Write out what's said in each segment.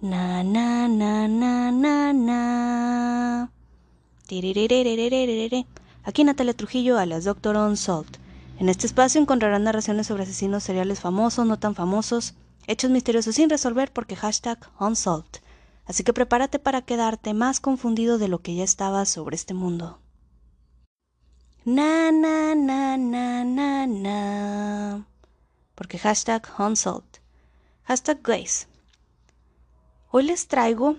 Na na na na na na. Aquí Natalia Trujillo a las Doctor Unsolved. En este espacio encontrarán narraciones sobre asesinos seriales famosos, no tan famosos, hechos misteriosos sin resolver porque hashtag Unsolved. Así que prepárate para quedarte más confundido de lo que ya estabas sobre este mundo. Na na na na na na. Porque hashtag Unsolved. Hashtag Glaze. Hoy les traigo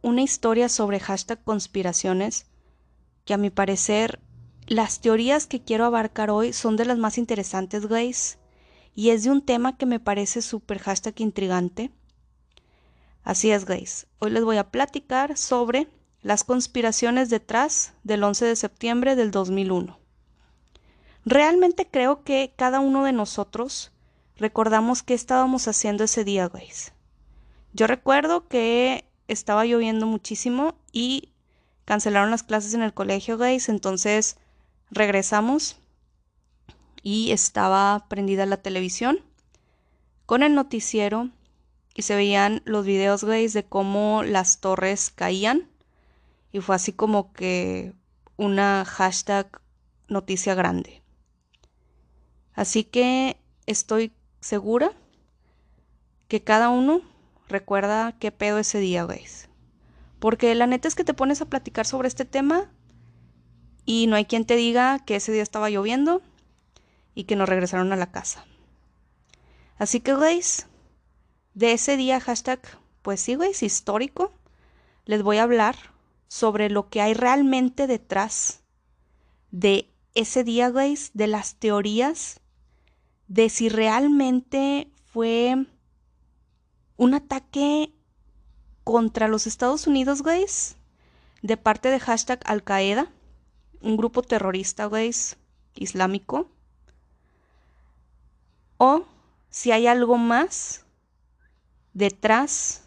una historia sobre hashtag conspiraciones que a mi parecer las teorías que quiero abarcar hoy son de las más interesantes, Grace, y es de un tema que me parece súper hashtag intrigante. Así es, Grace. Hoy les voy a platicar sobre las conspiraciones detrás del 11 de septiembre del 2001. Realmente creo que cada uno de nosotros recordamos qué estábamos haciendo ese día, Grace. Yo recuerdo que estaba lloviendo muchísimo y cancelaron las clases en el colegio, Grace, entonces regresamos y estaba prendida la televisión con el noticiero y se veían los videos, Grace, de cómo las torres caían y fue así como que una hashtag noticia grande. Así que estoy segura que cada uno recuerda qué pedo ese día, Grace. Porque la neta es que te pones a platicar sobre este tema y no hay quien te diga que ese día estaba lloviendo y que nos regresaron a la casa. Así que, Grace, de ese día, hashtag, pues sí, Grace, histórico, les voy a hablar sobre lo que hay realmente detrás de ese día, Grace, de las teorías, de si realmente fue un ataque contra los Estados Unidos, guys, de parte de hashtag Al Qaeda, un grupo terrorista, guys, islámico, o si hay algo más detrás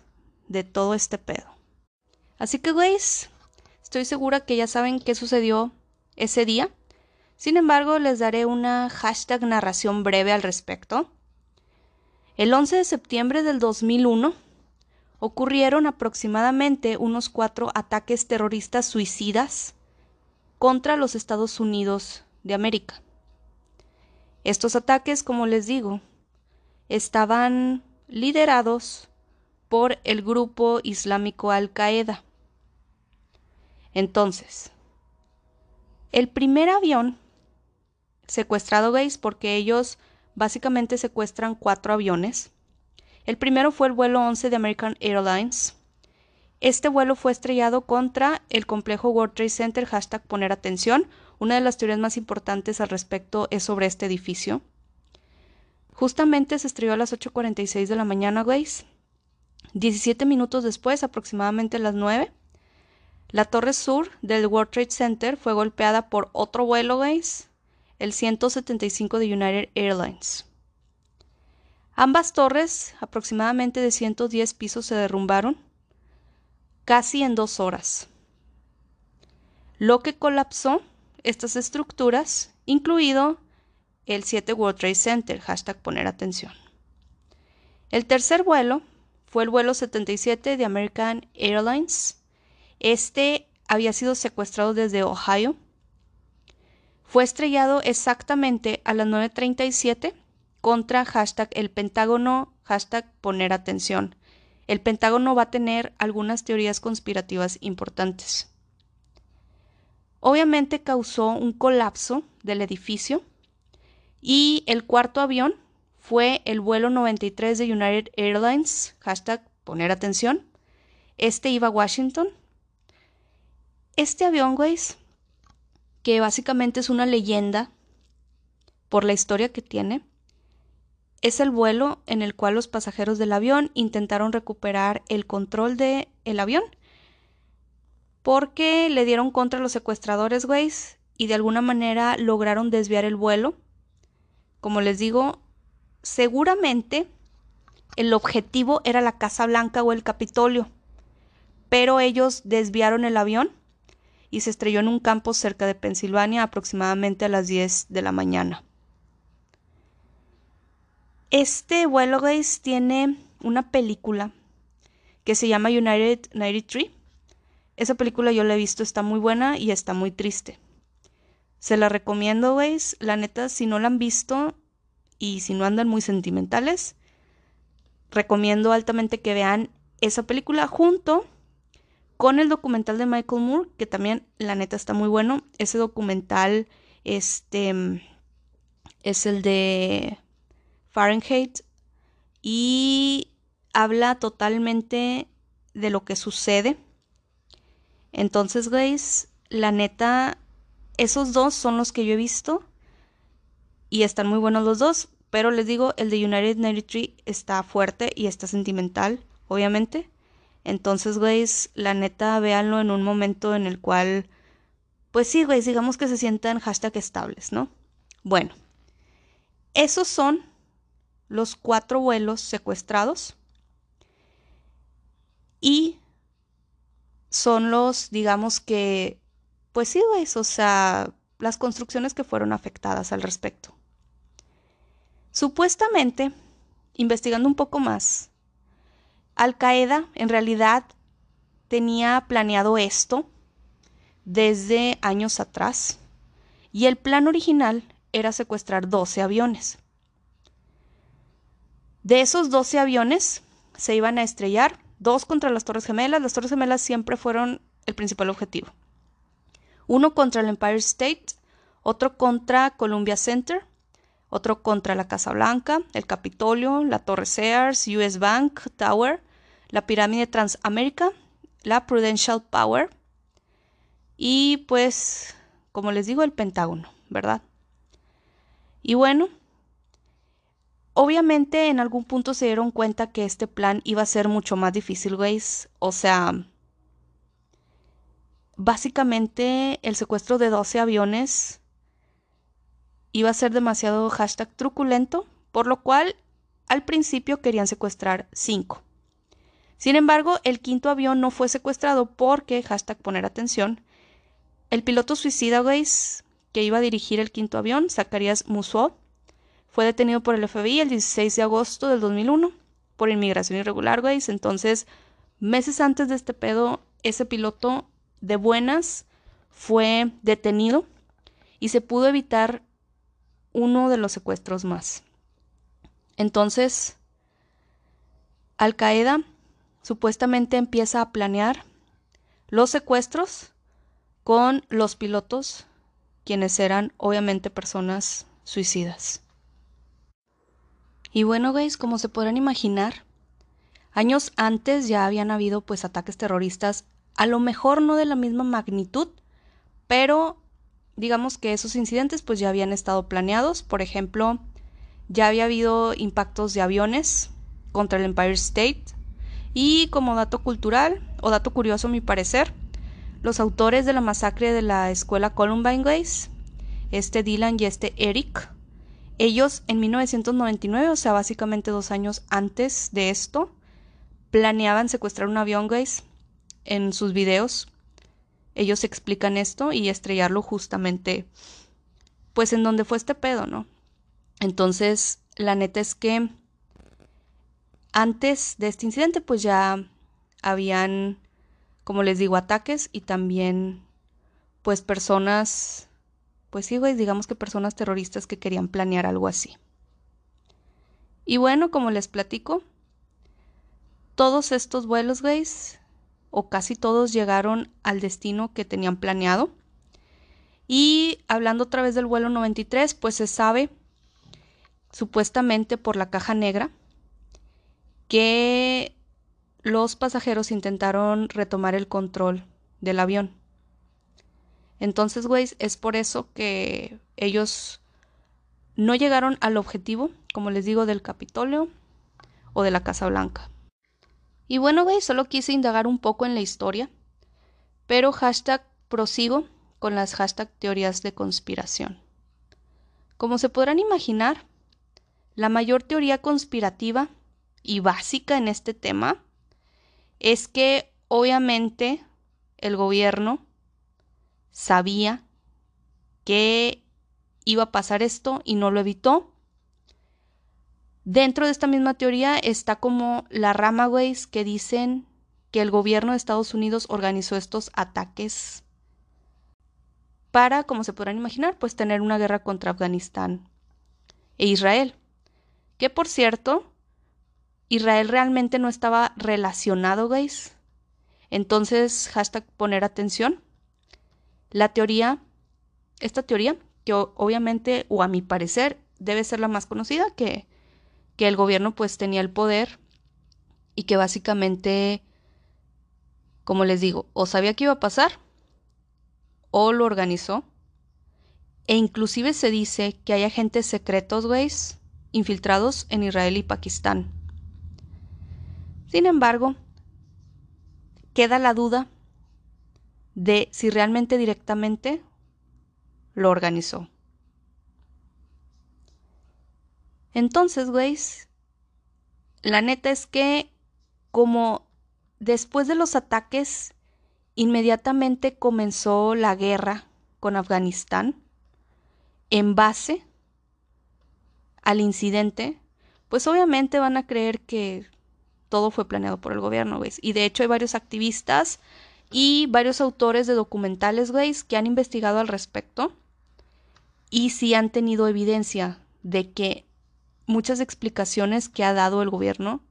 de todo este pedo. Así que, guys, estoy segura que ya saben qué sucedió ese día. Sin embargo, les daré una hashtag narración breve al respecto. El 11 de septiembre del 2001 ocurrieron aproximadamente unos cuatro ataques terroristas suicidas contra los Estados Unidos de América. Estos ataques, como les digo, estaban liderados por el grupo islámico Al-Qaeda. Entonces, el primer avión secuestrado, veis, porque ellos básicamente secuestran cuatro aviones. El primero fue el vuelo 11 de American Airlines. Este vuelo fue estrellado contra el complejo World Trade Center, hashtag poner atención. Una de las teorías más importantes al respecto es sobre este edificio. Justamente se estrelló a las 8.46 de la mañana, Grace. 17 minutos después, aproximadamente a las 9, la torre sur del World Trade Center fue golpeada por otro vuelo, Grace, el 175 de United Airlines. Ambas torres, aproximadamente de 110 pisos, se derrumbaron casi en dos horas. Lo que colapsó estas estructuras, incluido el 7 World Trade Center, hashtag poner atención. El tercer vuelo fue el vuelo 77 de American Airlines. Este había sido secuestrado desde Ohio fue estrellado exactamente a las 9.37 contra hashtag el Pentágono, hashtag poner atención. El Pentágono va a tener algunas teorías conspirativas importantes. Obviamente causó un colapso del edificio y el cuarto avión fue el vuelo 93 de United Airlines, hashtag poner atención. Este iba a Washington. Este avión, guys, que básicamente es una leyenda por la historia que tiene. Es el vuelo en el cual los pasajeros del avión intentaron recuperar el control del el avión porque le dieron contra los secuestradores, güey, y de alguna manera lograron desviar el vuelo. Como les digo, seguramente el objetivo era la Casa Blanca o el Capitolio, pero ellos desviaron el avión y se estrelló en un campo cerca de Pensilvania aproximadamente a las 10 de la mañana. Este vuelo, guys, tiene una película que se llama United 93. Esa película yo la he visto, está muy buena y está muy triste. Se la recomiendo, guys. La neta, si no la han visto y si no andan muy sentimentales, recomiendo altamente que vean esa película junto con el documental de Michael Moore, que también la neta está muy bueno. Ese documental este es el de Fahrenheit y habla totalmente de lo que sucede. Entonces, guys, la neta, esos dos son los que yo he visto y están muy buenos los dos, pero les digo, el de United 93 está fuerte y está sentimental, obviamente. Entonces, guys, la neta, véanlo en un momento en el cual, pues sí, guys, digamos que se sientan hashtag estables, ¿no? Bueno, esos son los cuatro vuelos secuestrados y son los, digamos que, pues sí, guys, o sea, las construcciones que fueron afectadas al respecto. Supuestamente, investigando un poco más, Al Qaeda en realidad tenía planeado esto desde años atrás y el plan original era secuestrar 12 aviones. De esos 12 aviones se iban a estrellar dos contra las Torres Gemelas. Las Torres Gemelas siempre fueron el principal objetivo. Uno contra el Empire State, otro contra Columbia Center otro contra la Casa Blanca, el Capitolio, la Torre Sears, US Bank Tower, la pirámide Transamérica, la Prudential Power y pues, como les digo, el Pentágono, ¿verdad? Y bueno, obviamente en algún punto se dieron cuenta que este plan iba a ser mucho más difícil, guys. O sea, básicamente el secuestro de 12 aviones iba a ser demasiado hashtag truculento, por lo cual al principio querían secuestrar cinco. Sin embargo, el quinto avión no fue secuestrado porque, hashtag poner atención, el piloto suicida, guys, que iba a dirigir el quinto avión, Zacarías Musso, fue detenido por el FBI el 16 de agosto del 2001 por inmigración irregular, guys. Entonces, meses antes de este pedo, ese piloto de buenas fue detenido y se pudo evitar uno de los secuestros más. Entonces, Al Qaeda supuestamente empieza a planear los secuestros con los pilotos, quienes eran obviamente personas suicidas. Y bueno, guys, como se podrán imaginar, años antes ya habían habido pues ataques terroristas, a lo mejor no de la misma magnitud, pero digamos que esos incidentes pues ya habían estado planeados. Por ejemplo, ya había habido impactos de aviones contra el Empire State. Y como dato cultural, o dato curioso a mi parecer, los autores de la masacre de la escuela Columbine Gays, este Dylan y este Eric, ellos en 1999, o sea, básicamente dos años antes de esto, planeaban secuestrar un avión, guys, en sus videos ellos explican esto y estrellarlo justamente pues en donde fue este pedo, ¿no? Entonces, la neta es que antes de este incidente pues ya habían, como les digo, ataques y también pues personas, pues sí, güey, digamos que personas terroristas que querían planear algo así. Y bueno, como les platico, todos estos vuelos, güeyes, o casi todos llegaron al destino que tenían planeado. Y hablando otra vez del vuelo 93, pues se sabe, supuestamente por la caja negra, que los pasajeros intentaron retomar el control del avión. Entonces, güey, es por eso que ellos no llegaron al objetivo, como les digo, del Capitolio o de la Casa Blanca. Y bueno, güey, solo quise indagar un poco en la historia, pero hashtag prosigo con las hashtag teorías de conspiración. Como se podrán imaginar, la mayor teoría conspirativa y básica en este tema es que obviamente el gobierno sabía que iba a pasar esto y no lo evitó Dentro de esta misma teoría está como la rama, que dicen que el gobierno de Estados Unidos organizó estos ataques para, como se podrán imaginar, pues tener una guerra contra Afganistán e Israel. Que por cierto, Israel realmente no estaba relacionado, guys. Entonces, hashtag poner atención. La teoría, esta teoría, que obviamente, o a mi parecer, debe ser la más conocida, que, que el gobierno pues tenía el poder y que básicamente, como les digo, o sabía que iba a pasar o lo organizó. E inclusive se dice que hay agentes secretos, güeyes, infiltrados en Israel y Pakistán. Sin embargo, queda la duda de si realmente directamente lo organizó. Entonces, güeyes, la neta es que como después de los ataques Inmediatamente comenzó la guerra con Afganistán en base al incidente, pues obviamente van a creer que todo fue planeado por el gobierno, ¿veis? Y de hecho hay varios activistas y varios autores de documentales, ¿veis? Que han investigado al respecto y sí han tenido evidencia de que muchas explicaciones que ha dado el gobierno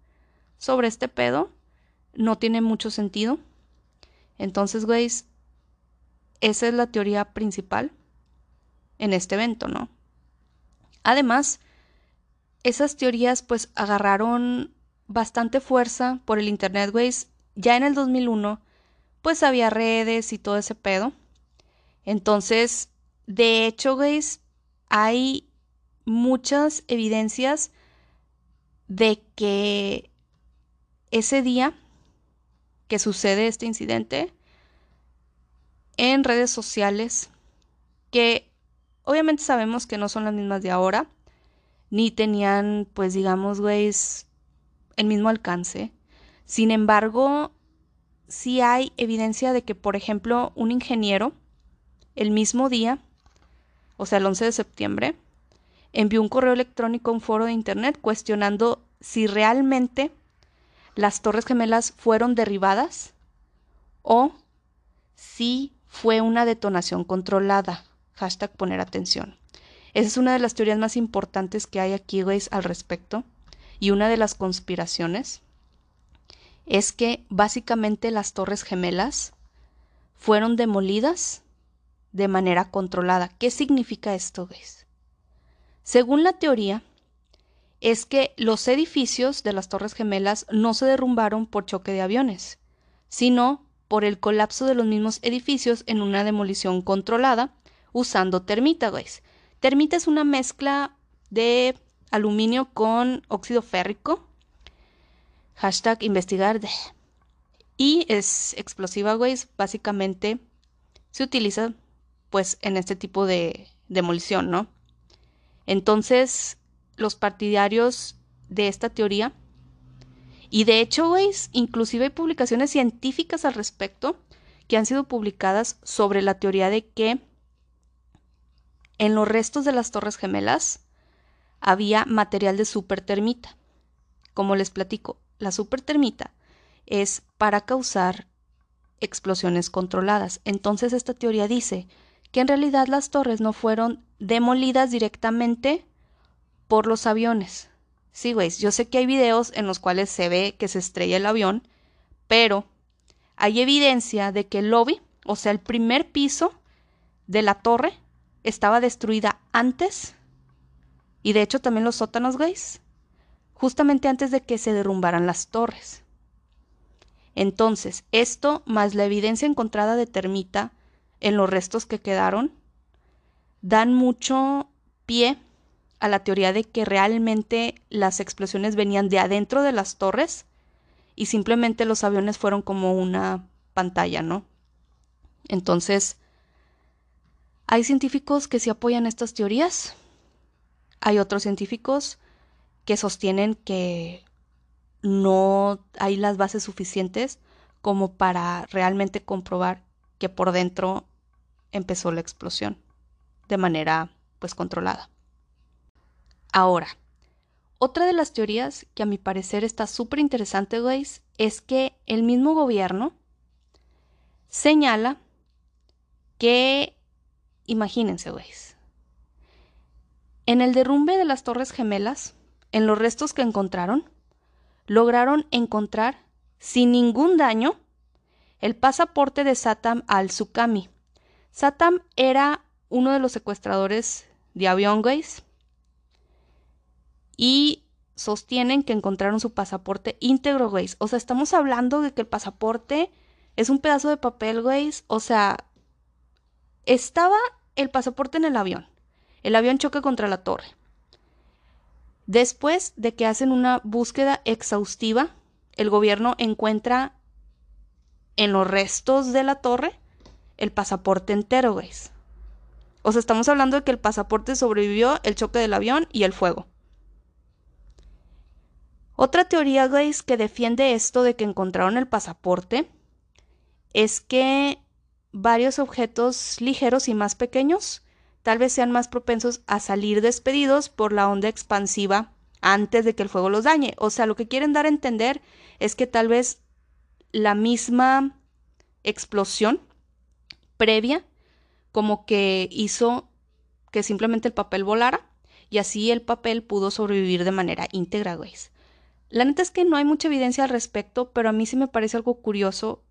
sobre este pedo no tienen mucho sentido entonces, güeyes, esa es la teoría principal en este evento, ¿no? Además, esas teorías pues agarraron bastante fuerza por el Internet, güeyes. Ya en el 2001, pues había redes y todo ese pedo. Entonces, de hecho, güeyes, hay muchas evidencias de que ese día que sucede este incidente en redes sociales que obviamente sabemos que no son las mismas de ahora, ni tenían, pues digamos, güey, el mismo alcance. Sin embargo, sí hay evidencia de que, por ejemplo, un ingeniero, el mismo día, o sea, el 11 de septiembre, envió un correo electrónico a un foro de internet cuestionando si realmente las Torres Gemelas fueron derribadas o si fue una detonación controlada. Hashtag poner atención. Esa es una de las teorías más importantes que hay aquí, güeyes, al respecto. Y una de las conspiraciones es que básicamente las Torres Gemelas fueron demolidas de manera controlada. ¿Qué significa esto, güeyes? Según la teoría, es que los edificios de las Torres Gemelas no se derrumbaron por choque de aviones, sino por el colapso de los mismos edificios en una demolición controlada usando termita, güeyes. Termita es una mezcla de aluminio con óxido férrico. Hashtag investigar. Y es explosiva, güeyes. Básicamente se utiliza pues en este tipo de demolición, ¿no? Entonces, los partidarios de esta teoría. Y de hecho, güey, inclusive hay publicaciones científicas al respecto que han sido publicadas sobre la teoría de que en los restos de las Torres Gemelas había material de supertermita. Como les platico, la supertermita es para causar explosiones controladas. Entonces esta teoría dice que en realidad las torres no fueron demolidas directamente por los aviones. Sí, güey, yo sé que hay videos en los cuales se ve que se estrella el avión, pero hay evidencia de que el lobby, o sea, el primer piso de la torre, estaba destruida antes, y de hecho también los sótanos, güeyes, justamente antes de que se derrumbaran las torres. Entonces, esto más la evidencia encontrada de termita en los restos que quedaron, dan mucho pie a la teoría de que realmente las explosiones venían de adentro de las torres y simplemente los aviones fueron como una pantalla, ¿no? Entonces, hay científicos que se apoyan estas teorías, hay otros científicos que sostienen que no hay las bases suficientes como para realmente comprobar que por dentro empezó la explosión de manera pues controlada. Ahora, Otra de las teorías que a mi parecer está súper interesante, güey, es que el mismo gobierno señala que, imagínense, güey, en el derrumbe de las Torres Gemelas, en los restos que encontraron, lograron encontrar, sin ningún daño, el pasaporte de Satam al-Sukami. Satam era uno de los secuestradores de avión, y sostienen que encontraron su pasaporte íntegro, güey. O sea, estamos hablando de que el pasaporte es un pedazo de papel, güey. O sea, estaba el pasaporte en el avión. El avión choca contra la torre. Después de que hacen una búsqueda exhaustiva, el gobierno encuentra en los restos de la torre el pasaporte entero, güey. O sea, estamos hablando de que el pasaporte sobrevivió el choque del avión y el fuego. Otra teoría, guys, que defiende esto de que encontraron el pasaporte es que varios objetos ligeros y más pequeños tal vez sean más propensos a salir despedidos por la onda expansiva antes de que el fuego los dañe. O sea, lo que quieren dar a entender es que tal vez la misma explosión previa como que hizo que simplemente el papel volara y así el papel pudo sobrevivir de manera íntegra, guys. La neta es que no hay mucha evidencia al respecto, pero a mí sí me parece algo curioso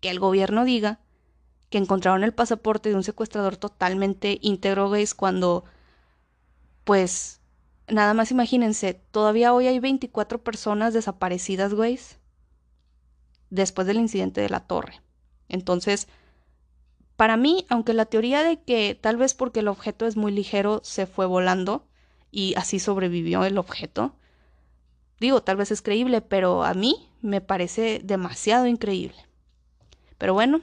que el gobierno diga que encontraron el pasaporte de un secuestrador totalmente íntegro, gays, cuando, pues, nada más imagínense, todavía hoy hay 24 personas desaparecidas, güeyes, después del incidente de la torre. Entonces, para mí, aunque la teoría de que tal vez porque el objeto es muy ligero se fue volando y así sobrevivió el objeto, Digo, tal vez es creíble, pero a mí me parece demasiado increíble. Pero bueno,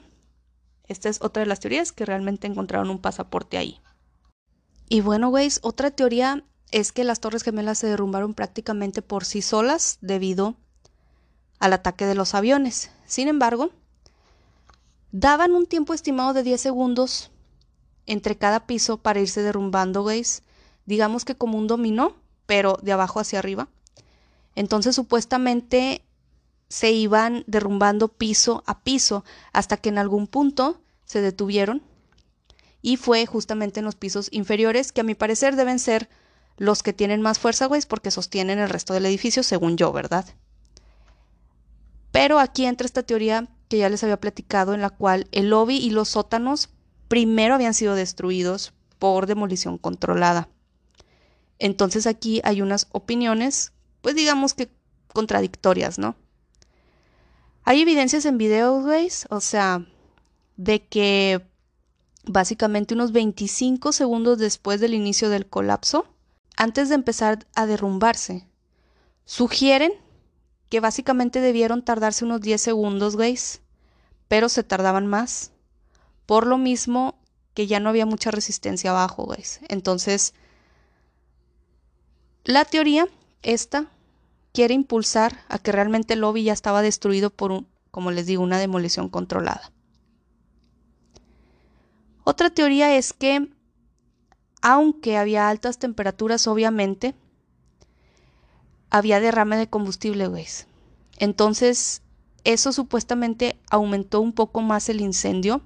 esta es otra de las teorías que realmente encontraron un pasaporte ahí. Y bueno, güeyes, otra teoría es que las Torres Gemelas se derrumbaron prácticamente por sí solas debido al ataque de los aviones. Sin embargo, daban un tiempo estimado de 10 segundos entre cada piso para irse derrumbando, güeyes. Digamos que como un dominó, pero de abajo hacia arriba. Entonces supuestamente se iban derrumbando piso a piso hasta que en algún punto se detuvieron y fue justamente en los pisos inferiores que a mi parecer deben ser los que tienen más fuerza, güey, porque sostienen el resto del edificio, según yo, ¿verdad? Pero aquí entra esta teoría que ya les había platicado, en la cual el lobby y los sótanos primero habían sido destruidos por demolición controlada. Entonces aquí hay unas opiniones pues digamos que contradictorias, ¿no? Hay evidencias en videos, güey, o sea, de que básicamente unos 25 segundos después del inicio del colapso, antes de empezar a derrumbarse, sugieren que básicamente debieron tardarse unos 10 segundos, güey, pero se tardaban más. Por lo mismo que ya no había mucha resistencia abajo, güey. Entonces, la teoría esta quiere impulsar a que realmente el lobby ya estaba destruido por un, como les digo, una demolición controlada. Otra teoría es que, aunque había altas temperaturas, obviamente, había derrame de combustible, güey. Entonces, eso supuestamente aumentó un poco más el incendio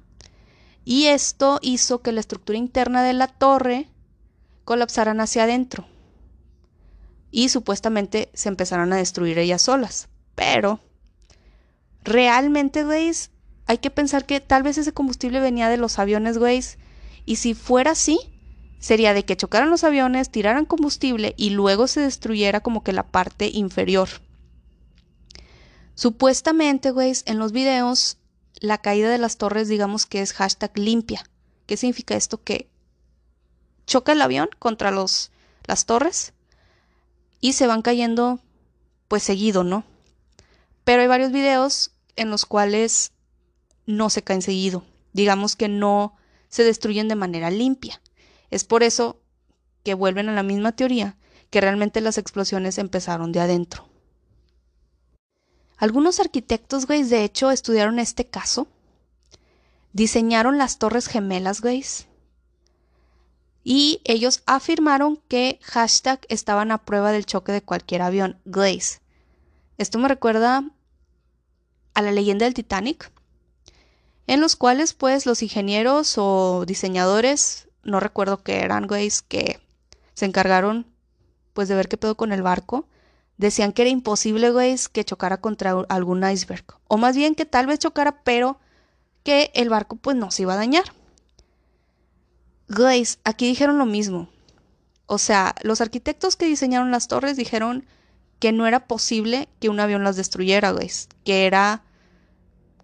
y esto hizo que la estructura interna de la torre colapsaran hacia adentro y supuestamente se empezaron a destruir ellas solas. Pero realmente, güey, hay que pensar que tal vez ese combustible venía de los aviones, güey. Y si fuera así, sería de que chocaran los aviones, tiraran combustible y luego se destruyera como que la parte inferior. Supuestamente, güey, en los videos, la caída de las torres, digamos que es hashtag limpia. ¿Qué significa esto? Que choca el avión contra los, las torres y se van cayendo pues seguido, ¿no? Pero hay varios videos en los cuales no se caen seguido, digamos que no se destruyen de manera limpia. Es por eso que vuelven a la misma teoría, que realmente las explosiones empezaron de adentro. Algunos arquitectos, güey, de hecho, estudiaron este caso. Diseñaron las torres gemelas, güey. Y ellos afirmaron que hashtag estaban a prueba del choque de cualquier avión, Glaze. Esto me recuerda a la leyenda del Titanic, en los cuales pues los ingenieros o diseñadores, no recuerdo qué eran, Glaze, que se encargaron pues de ver qué pedo con el barco, decían que era imposible, güey, que chocara contra algún iceberg. O más bien que tal vez chocara, pero que el barco pues no se iba a dañar. Glaze, aquí dijeron lo mismo. O sea, los arquitectos que diseñaron las torres dijeron que no era posible que un avión las destruyera, güey. Que era,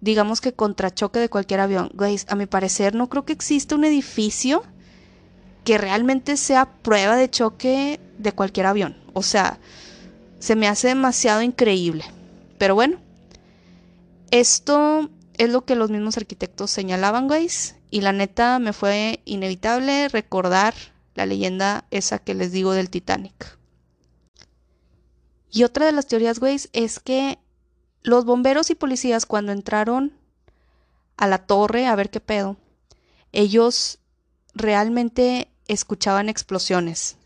digamos que contrachoque de cualquier avión. Güey, a mi parecer no creo que exista un edificio que realmente sea prueba de choque de cualquier avión. O sea, se me hace demasiado increíble. Pero bueno, esto es lo que los mismos arquitectos señalaban, guys. Y la neta me fue inevitable recordar la leyenda esa que les digo del Titanic. Y otra de las teorías, guys, es que los bomberos y policías cuando entraron a la torre a ver qué pedo, ellos realmente escuchaban explosiones.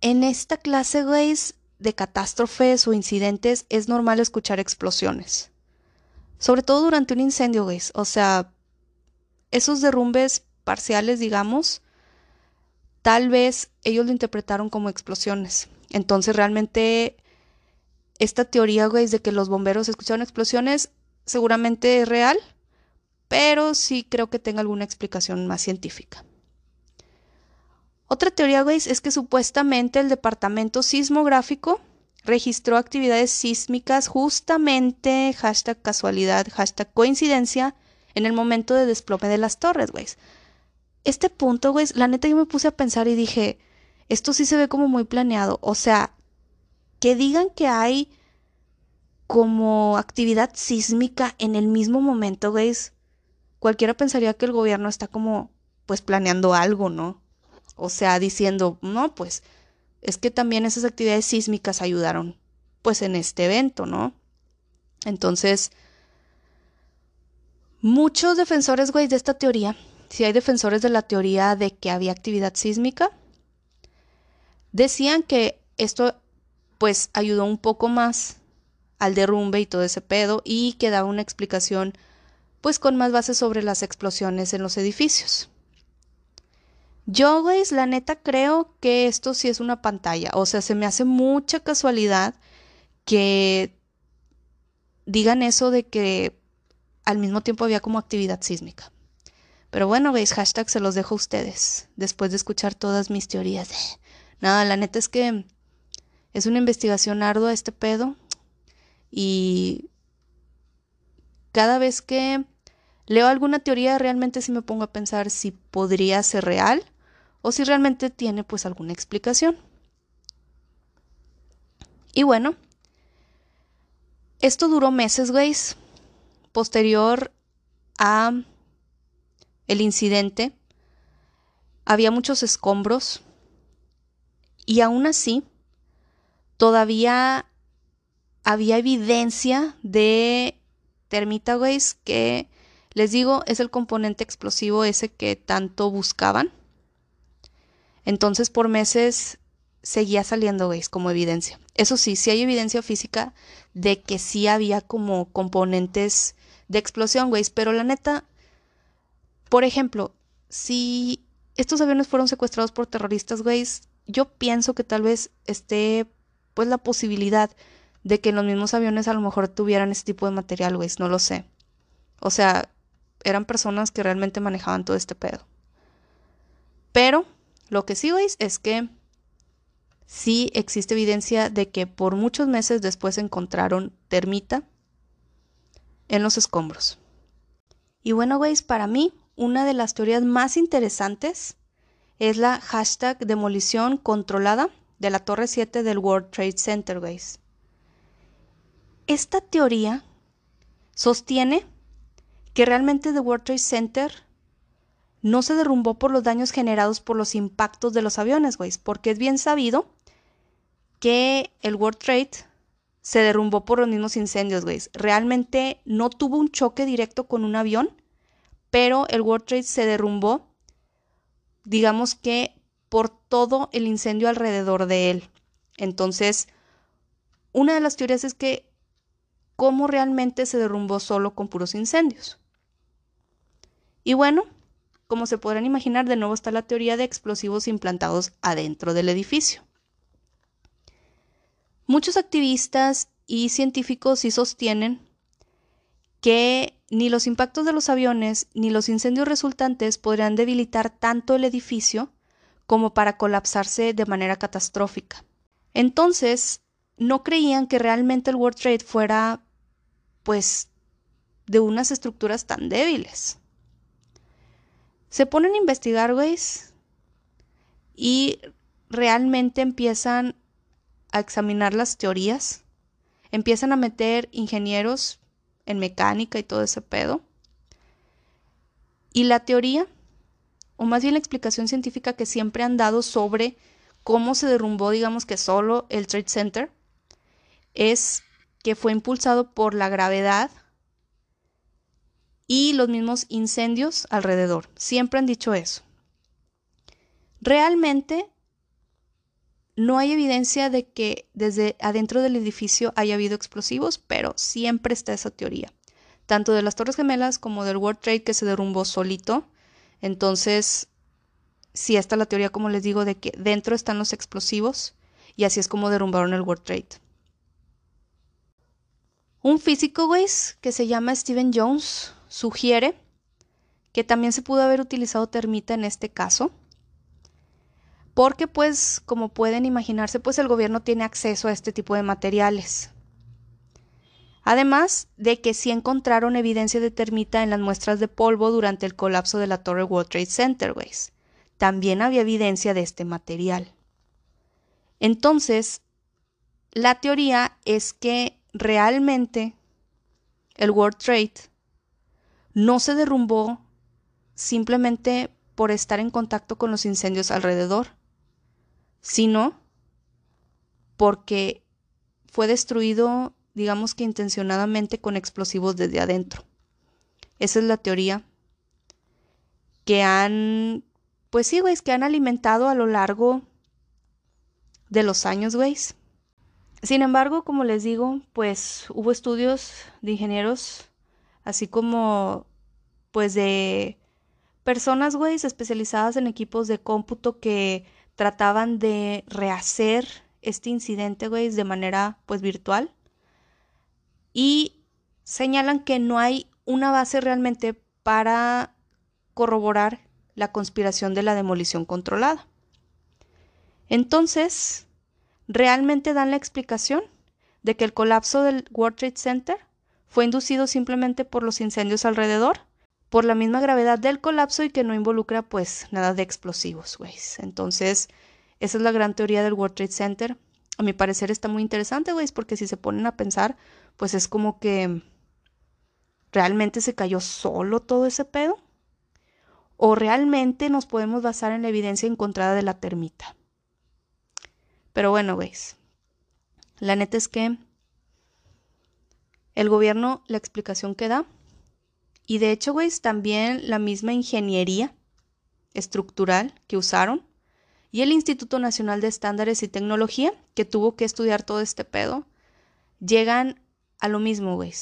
En esta clase, guys, de catástrofes o incidentes es normal escuchar explosiones. Sobre todo durante un incendio, guys. O sea, esos derrumbes parciales, digamos, tal vez ellos lo interpretaron como explosiones. Entonces, realmente, esta teoría, guys, de que los bomberos escucharon explosiones, seguramente es real, pero sí creo que tenga alguna explicación más científica. Otra teoría, güey, es que supuestamente el departamento sismográfico registró actividades sísmicas justamente, hashtag casualidad, hashtag coincidencia, en el momento de desplome de las torres, güey. Este punto, güey, la neta yo me puse a pensar y dije, esto sí se ve como muy planeado. O sea, que digan que hay como actividad sísmica en el mismo momento, güey. Cualquiera pensaría que el gobierno está como, pues, planeando algo, ¿no? O sea, diciendo, no, pues es que también esas actividades sísmicas ayudaron, pues en este evento, ¿no? Entonces, muchos defensores, güey, de esta teoría, si hay defensores de la teoría de que había actividad sísmica, decían que esto, pues, ayudó un poco más al derrumbe y todo ese pedo y que daba una explicación, pues, con más bases sobre las explosiones en los edificios. Yo, güey, la neta creo que esto sí es una pantalla. O sea, se me hace mucha casualidad que digan eso de que al mismo tiempo había como actividad sísmica. Pero bueno, veis, hashtag se los dejo a ustedes después de escuchar todas mis teorías. Nada, la neta es que es una investigación ardua este pedo. Y cada vez que leo alguna teoría realmente sí me pongo a pensar si podría ser real o si realmente tiene pues alguna explicación. Y bueno, esto duró meses, güeyes. Posterior a el incidente, había muchos escombros y aún así todavía había evidencia de termita, güeyes, que les digo es el componente explosivo ese que tanto buscaban. Entonces por meses seguía saliendo, ¿veis? Como evidencia. Eso sí, sí hay evidencia física de que sí había como componentes de explosión, güey. Pero la neta, por ejemplo, si estos aviones fueron secuestrados por terroristas, güey, yo pienso que tal vez esté, pues, la posibilidad de que los mismos aviones a lo mejor tuvieran ese tipo de material, güey. No lo sé. O sea, eran personas que realmente manejaban todo este pedo. Pero lo que sí veis es que sí existe evidencia de que por muchos meses después encontraron termita en los escombros. Y bueno, veis, para mí una de las teorías más interesantes es la hashtag demolición controlada de la Torre 7 del World Trade Center, guys. Esta teoría sostiene que realmente The World Trade Center no se derrumbó por los daños generados por los impactos de los aviones, güey, porque es bien sabido que el World Trade se derrumbó por los mismos incendios, güey. Realmente no tuvo un choque directo con un avión, pero el World Trade se derrumbó digamos que por todo el incendio alrededor de él. Entonces, una de las teorías es que cómo realmente se derrumbó solo con puros incendios. Y bueno, como se podrán imaginar, de nuevo está la teoría de explosivos implantados adentro del edificio. Muchos activistas y científicos sí sostienen que ni los impactos de los aviones ni los incendios resultantes podrían debilitar tanto el edificio como para colapsarse de manera catastrófica. Entonces, no creían que realmente el World Trade fuera, pues, de unas estructuras tan débiles. Se ponen a investigar, güeyes, y realmente empiezan a examinar las teorías, empiezan a meter ingenieros en mecánica y todo ese pedo. Y la teoría, o más bien la explicación científica que siempre han dado sobre cómo se derrumbó, digamos que solo el Trade Center, es que fue impulsado por la gravedad y los mismos incendios alrededor. Siempre han dicho eso. Realmente no hay evidencia de que desde adentro del edificio haya habido explosivos, pero siempre está esa teoría, tanto de las Torres Gemelas como del World Trade que se derrumbó solito. Entonces, sí está la teoría, como les digo, de que dentro están los explosivos y así es como derrumbaron el World Trade. Un físico, güey, que se llama Steven Jones, sugiere que también se pudo haber utilizado termita en este caso porque pues como pueden imaginarse pues el gobierno tiene acceso a este tipo de materiales. Además de que sí encontraron evidencia de termita en las muestras de polvo durante el colapso de la torre World Trade Center, También había evidencia de este material. Entonces, la teoría es que realmente el World Trade no se derrumbó simplemente por estar en contacto con los incendios alrededor, sino porque fue destruido, digamos que intencionadamente, con explosivos desde adentro. Esa es la teoría que han, pues sí, güey, que han alimentado a lo largo de los años, güey. Sin embargo, como les digo, pues hubo estudios de ingenieros, así como, pues de personas, güey, especializadas en equipos de cómputo que trataban de rehacer este incidente, güey, de manera pues virtual. Y señalan que no hay una base realmente para corroborar la conspiración de la demolición controlada. Entonces, realmente dan la explicación de que el colapso del World Trade Center fue inducido simplemente por los incendios alrededor por la misma gravedad del colapso y que no involucra pues nada de explosivos, güey. Entonces, esa es la gran teoría del World Trade Center. A mi parecer está muy interesante, güey, porque si se ponen a pensar, pues es como que realmente se cayó solo todo ese pedo. O realmente nos podemos basar en la evidencia encontrada de la termita. Pero bueno, güey. La neta es que el gobierno, la explicación que da y de hecho, güey, también la misma ingeniería estructural que usaron y el Instituto Nacional de Estándares y Tecnología, que tuvo que estudiar todo este pedo, llegan a lo mismo, güey.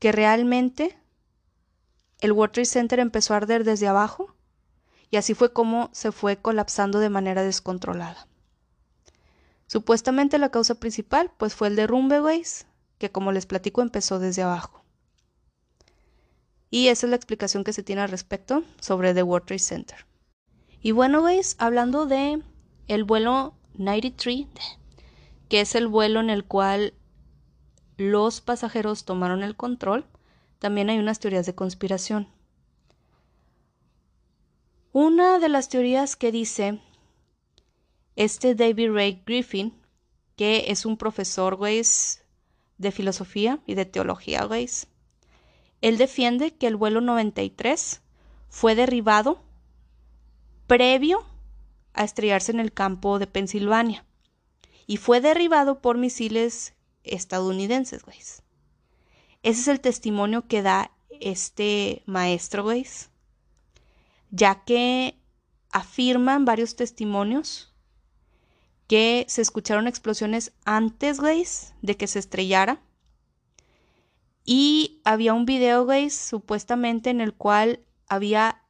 Que realmente el World Center empezó a arder desde abajo y así fue como se fue colapsando de manera descontrolada. Supuestamente la causa principal pues fue el derrumbe, güey, que como les platico empezó desde abajo. Y esa es la explicación que se tiene al respecto sobre The World Trade Center. Y bueno, veis, hablando de el vuelo 93, que es el vuelo en el cual los pasajeros tomaron el control, también hay unas teorías de conspiración. Una de las teorías que dice este David Ray Griffin, que es un profesor, de filosofía y de teología, güeyes, él defiende que el vuelo 93 fue derribado previo a estrellarse en el campo de Pensilvania y fue derribado por misiles estadounidenses, güey. Ese es el testimonio que da este maestro, güey. Ya que afirman varios testimonios que se escucharon explosiones antes, güey, de que se estrellara. Y había un video, güey, supuestamente en el cual había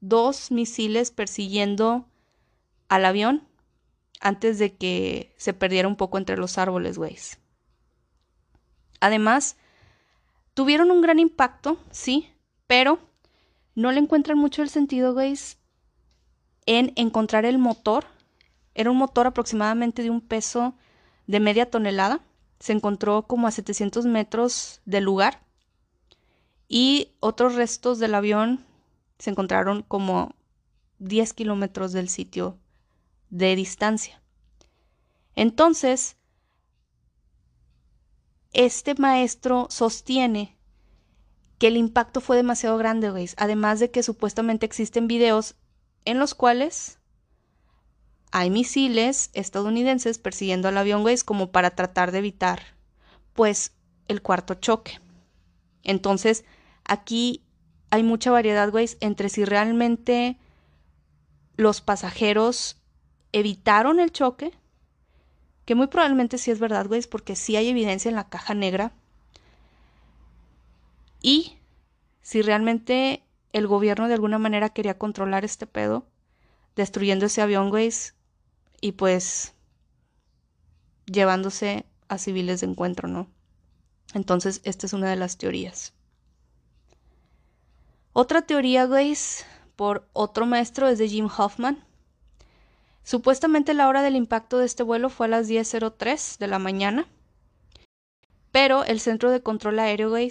dos misiles persiguiendo al avión antes de que se perdiera un poco entre los árboles, güey. Además, tuvieron un gran impacto, sí, pero no le encuentran mucho el sentido, güey, en encontrar el motor. Era un motor aproximadamente de un peso de media tonelada. Se encontró como a 700 metros del lugar. Y otros restos del avión se encontraron como 10 kilómetros del sitio de distancia. Entonces, este maestro sostiene que el impacto fue demasiado grande. Además de que supuestamente existen videos en los cuales hay misiles estadounidenses persiguiendo al avión, güey, como para tratar de evitar, pues, el cuarto choque. Entonces, aquí hay mucha variedad, güey, entre si realmente los pasajeros evitaron el choque, que muy probablemente sí es verdad, güey, porque sí hay evidencia en la caja negra, y si realmente el gobierno de alguna manera quería controlar este pedo, destruyendo ese avión, güey, y pues llevándose a civiles de encuentro, ¿no? Entonces, esta es una de las teorías. Otra teoría, güey, por otro maestro es de Jim Hoffman. Supuestamente la hora del impacto de este vuelo fue a las 10.03 de la mañana, pero el Centro de Control Aéreo, güey,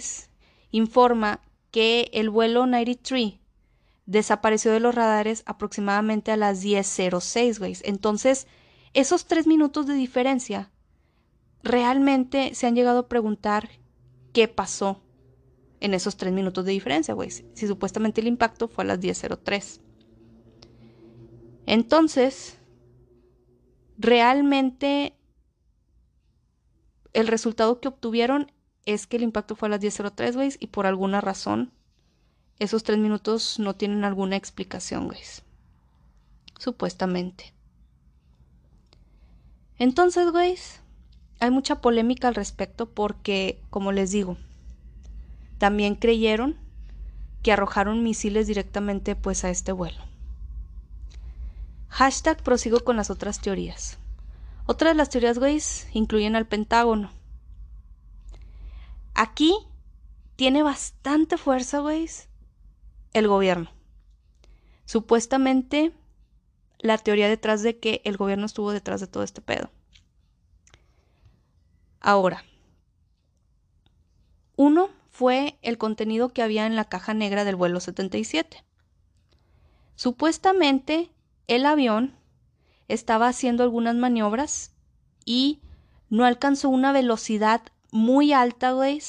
informa que el vuelo 93 desapareció de los radares aproximadamente a las 10.06, güey. Entonces, esos tres minutos de diferencia, realmente se han llegado a preguntar qué pasó en esos tres minutos de diferencia, güey. Si supuestamente el impacto fue a las 10.03. Entonces, realmente el resultado que obtuvieron es que el impacto fue a las 10.03, güey, y por alguna razón esos tres minutos no tienen alguna explicación, güey. Supuestamente. Entonces, güey, hay mucha polémica al respecto porque, como les digo, también creyeron que arrojaron misiles directamente pues a este vuelo. Hashtag prosigo con las otras teorías. Otra de las teorías, güey, incluyen al Pentágono. Aquí tiene bastante fuerza, güey, el gobierno. Supuestamente la teoría detrás de que el gobierno estuvo detrás de todo este pedo. Ahora, uno fue el contenido que había en la caja negra del vuelo 77. Supuestamente el avión estaba haciendo algunas maniobras y no alcanzó una velocidad muy alta, güey,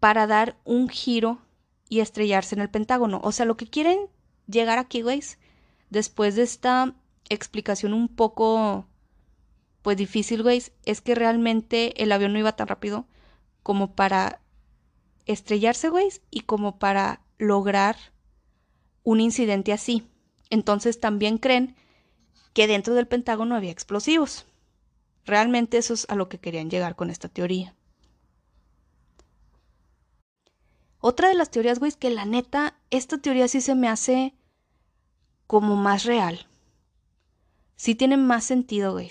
para dar un giro y estrellarse en el Pentágono. O sea, lo que quieren llegar aquí, güey, después de esta explicación un poco, pues difícil, güey, es que realmente el avión no iba tan rápido como para estrellarse, güey, y como para lograr un incidente así. Entonces también creen que dentro del Pentágono había explosivos. Realmente eso es a lo que querían llegar con esta teoría. Otra de las teorías, güey, es que la neta, esta teoría sí se me hace como más real. Sí tiene más sentido, güey.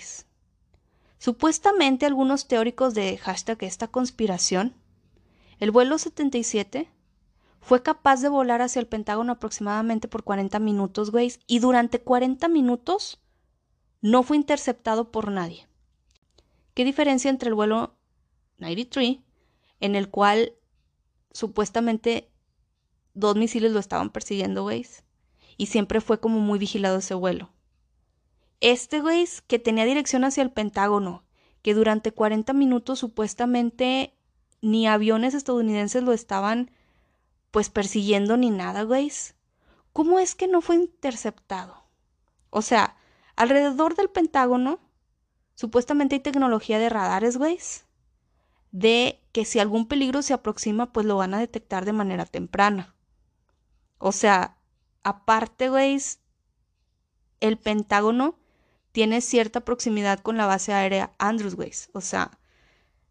Supuestamente algunos teóricos de hashtag esta conspiración, el vuelo 77 fue capaz de volar hacia el Pentágono aproximadamente por 40 minutos, güey, y durante 40 minutos no fue interceptado por nadie. ¿Qué diferencia entre el vuelo 93, en el cual supuestamente dos misiles lo estaban persiguiendo, güey, y siempre fue como muy vigilado ese vuelo? Este, güey, que tenía dirección hacia el Pentágono, que durante 40 minutos supuestamente ni aviones estadounidenses lo estaban pues persiguiendo ni nada, güey. ¿Cómo es que no fue interceptado? O sea, alrededor del Pentágono Supuestamente hay tecnología de radares, güey, de que si algún peligro se aproxima, pues lo van a detectar de manera temprana. O sea, aparte, güey, el Pentágono tiene cierta proximidad con la base aérea Andrews, güey. O sea,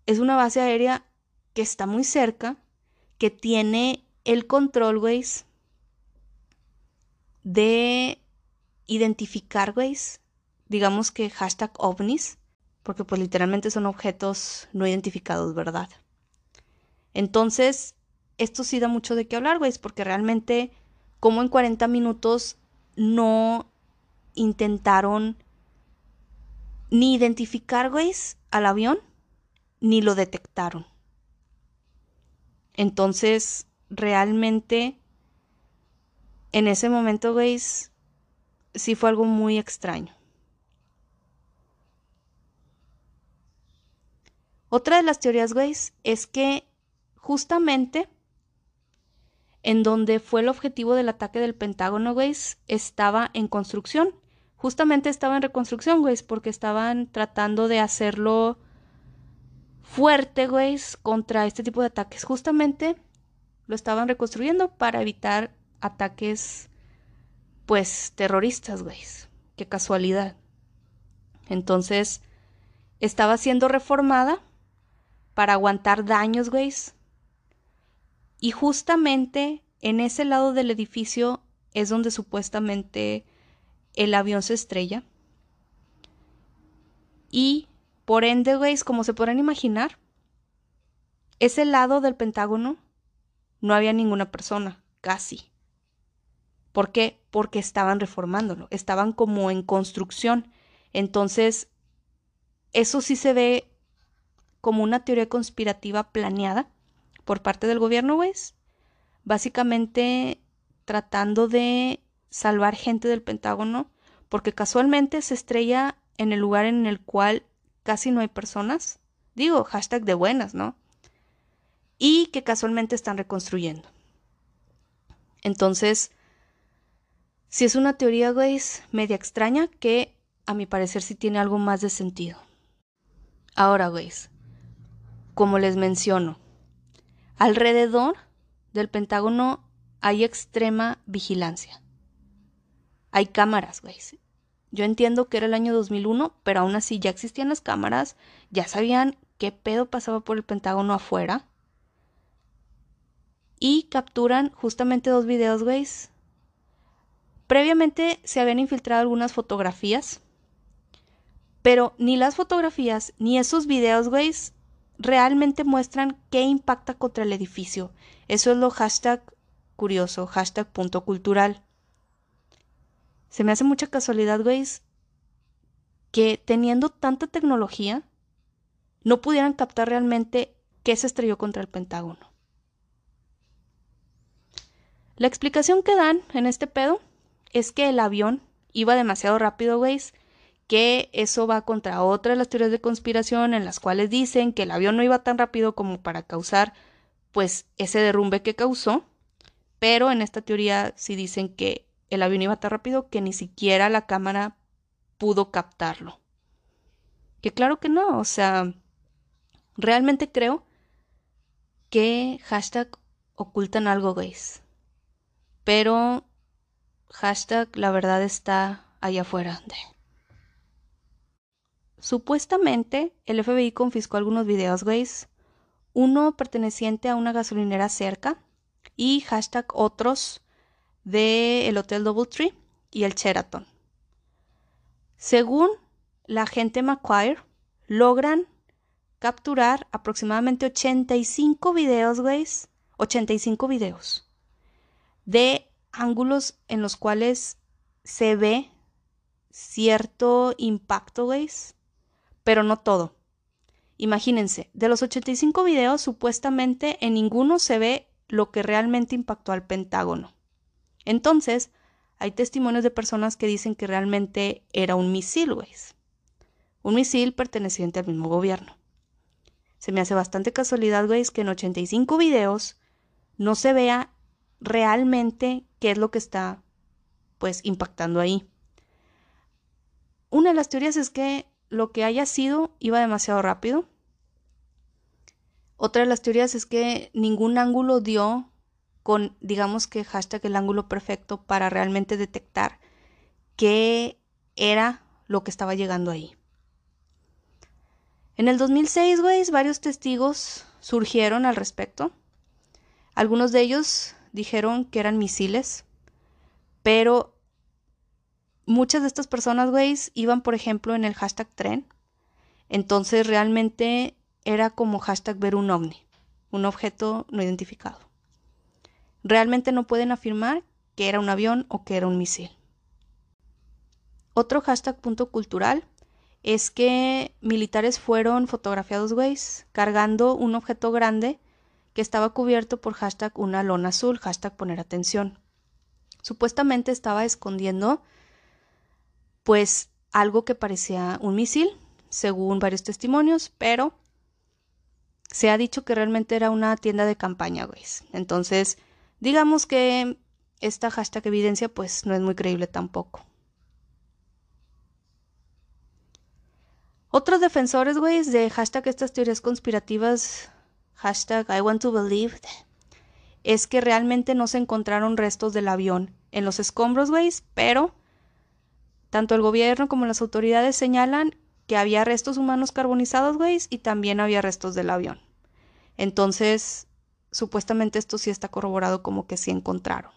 es una base aérea que está muy cerca, que tiene el control, güey, de identificar, güey, digamos que hashtag ovnis, porque pues literalmente son objetos no identificados, ¿verdad? Entonces, esto sí da mucho de qué hablar, güey, porque realmente como en 40 minutos no intentaron ni identificar, güey, al avión, ni lo detectaron. Entonces, realmente, en ese momento, güey, sí fue algo muy extraño. Otra de las teorías, güey, es que justamente en donde fue el objetivo del ataque del Pentágono, güey, estaba en construcción. Justamente estaba en reconstrucción, güey, porque estaban tratando de hacerlo fuerte, güey, contra este tipo de ataques. Justamente lo estaban reconstruyendo para evitar ataques, pues, terroristas, güey. Qué casualidad. Entonces, estaba siendo reformada para aguantar daños, güey. Y justamente en ese lado del edificio es donde supuestamente el avión se estrella. Y por ende, güey, como se podrán imaginar, ese lado del Pentágono no había ninguna persona, casi. ¿Por qué? Porque estaban reformándolo, estaban como en construcción. Entonces, eso sí se ve como una teoría conspirativa planeada por parte del gobierno, güey. Básicamente tratando de salvar gente del Pentágono, porque casualmente se estrella en el lugar en el cual casi no hay personas. Digo, hashtag de buenas, ¿no? Y que casualmente están reconstruyendo. Entonces, si es una teoría, güey, media extraña que a mi parecer sí tiene algo más de sentido. Ahora, güey, como les menciono, alrededor del Pentágono hay extrema vigilancia. Hay cámaras, güey. Yo entiendo que era el año 2001, pero aún así ya existían las cámaras, ya sabían qué pedo pasaba por el Pentágono afuera. Y capturan justamente dos videos, güey. Previamente se habían infiltrado algunas fotografías, pero ni las fotografías ni esos videos, güey, realmente muestran qué impacta contra el edificio. Eso es lo hashtag curioso, punto cultural. Se me hace mucha casualidad, güey, que teniendo tanta tecnología, no pudieran captar realmente qué se estrelló contra el Pentágono. La explicación que dan en este pedo es que el avión iba demasiado rápido, güey, que eso va contra otra de las teorías de conspiración en las cuales dicen que el avión no iba tan rápido como para causar pues ese derrumbe que causó, pero en esta teoría sí dicen que el avión iba tan rápido que ni siquiera la cámara pudo captarlo. Que claro que no, o sea, realmente creo que hashtag ocultan algo, gays. Pero hashtag la verdad está allá afuera. De... Supuestamente, el FBI confiscó algunos videos, güeyes. Uno perteneciente a una gasolinera cerca y hashtag otros del el Hotel Doubletree y el Sheraton. Según la agente McQuire, logran capturar aproximadamente 85 videos, güeyes. 85 videos de ángulos en los cuales se ve cierto impacto, güeyes pero no todo. Imagínense, de los 85 videos supuestamente en ninguno se ve lo que realmente impactó al Pentágono. Entonces, hay testimonios de personas que dicen que realmente era un misil, güey. Un misil perteneciente al mismo gobierno. Se me hace bastante casualidad, güey, que en 85 videos no se vea realmente qué es lo que está, pues, impactando ahí. Una de las teorías es que lo que haya sido iba demasiado rápido. Otra de las teorías es que ningún ángulo dio con, digamos que hashtag el ángulo perfecto para realmente detectar qué era lo que estaba llegando ahí. En el 2006, güey, varios testigos surgieron al respecto. Algunos de ellos dijeron que eran misiles, pero muchas de estas personas, güey, iban, por ejemplo, en el hashtag tren. Entonces realmente era como hashtag ver un ovni, un objeto no identificado. Realmente no pueden afirmar que era un avión o que era un misil. Otro hashtag punto cultural es que militares fueron fotografiados, güey, cargando un objeto grande que estaba cubierto por hashtag una lona azul, hashtag poner atención. Supuestamente estaba escondiendo pues algo que parecía un misil, según varios testimonios, pero se ha dicho que realmente era una tienda de campaña, güey. Entonces, digamos que esta hashtag evidencia pues no es muy creíble tampoco. Otros defensores, güey, de hashtag estas teorías conspirativas, hashtag I want to believe, es que realmente no se encontraron restos del avión en los escombros, güey, pero tanto el gobierno como las autoridades señalan que había restos humanos carbonizados, güey, y también había restos del avión. Entonces, supuestamente esto sí está corroborado como que sí encontraron.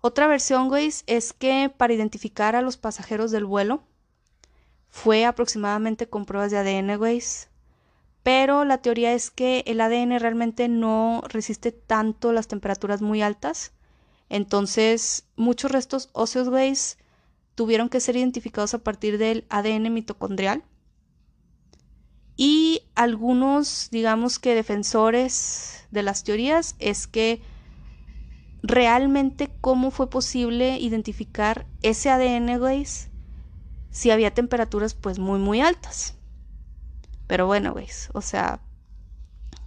Otra versión, güey, es que para identificar a los pasajeros del vuelo, fue aproximadamente con pruebas de ADN, güey. Pero la teoría es que el ADN realmente no resiste tanto las temperaturas muy altas. Entonces, muchos restos óseos, güey, tuvieron que ser identificados a partir del ADN mitocondrial. Y algunos, digamos que defensores de las teorías, es que realmente cómo fue posible identificar ese ADN, güey, si había temperaturas pues muy muy altas. Pero bueno, veis, o sea,